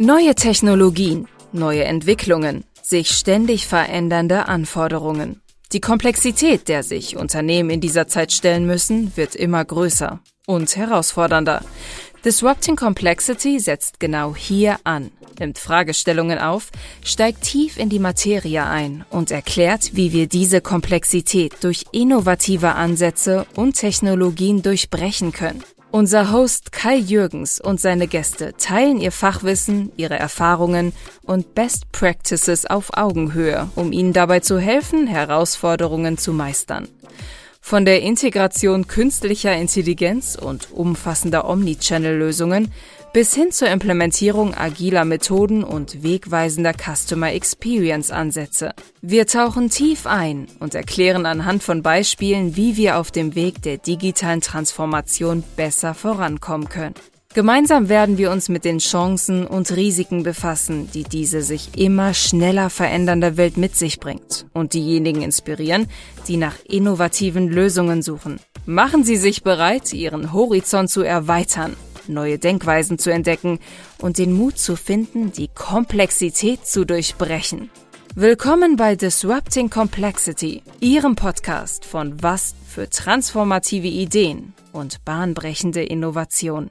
Neue Technologien, neue Entwicklungen, sich ständig verändernde Anforderungen. Die Komplexität, der sich Unternehmen in dieser Zeit stellen müssen, wird immer größer und herausfordernder. Disrupting Complexity setzt genau hier an, nimmt Fragestellungen auf, steigt tief in die Materie ein und erklärt, wie wir diese Komplexität durch innovative Ansätze und Technologien durchbrechen können. Unser Host Kai Jürgens und seine Gäste teilen ihr Fachwissen, ihre Erfahrungen und Best Practices auf Augenhöhe, um Ihnen dabei zu helfen, Herausforderungen zu meistern. Von der Integration künstlicher Intelligenz und umfassender Omnichannel-Lösungen bis hin zur Implementierung agiler Methoden und wegweisender Customer Experience Ansätze. Wir tauchen tief ein und erklären anhand von Beispielen, wie wir auf dem Weg der digitalen Transformation besser vorankommen können. Gemeinsam werden wir uns mit den Chancen und Risiken befassen, die diese sich immer schneller verändernde Welt mit sich bringt und diejenigen inspirieren, die nach innovativen Lösungen suchen. Machen Sie sich bereit, Ihren Horizont zu erweitern neue Denkweisen zu entdecken und den Mut zu finden, die Komplexität zu durchbrechen. Willkommen bei Disrupting Complexity, Ihrem Podcast von Was für transformative Ideen und bahnbrechende Innovation.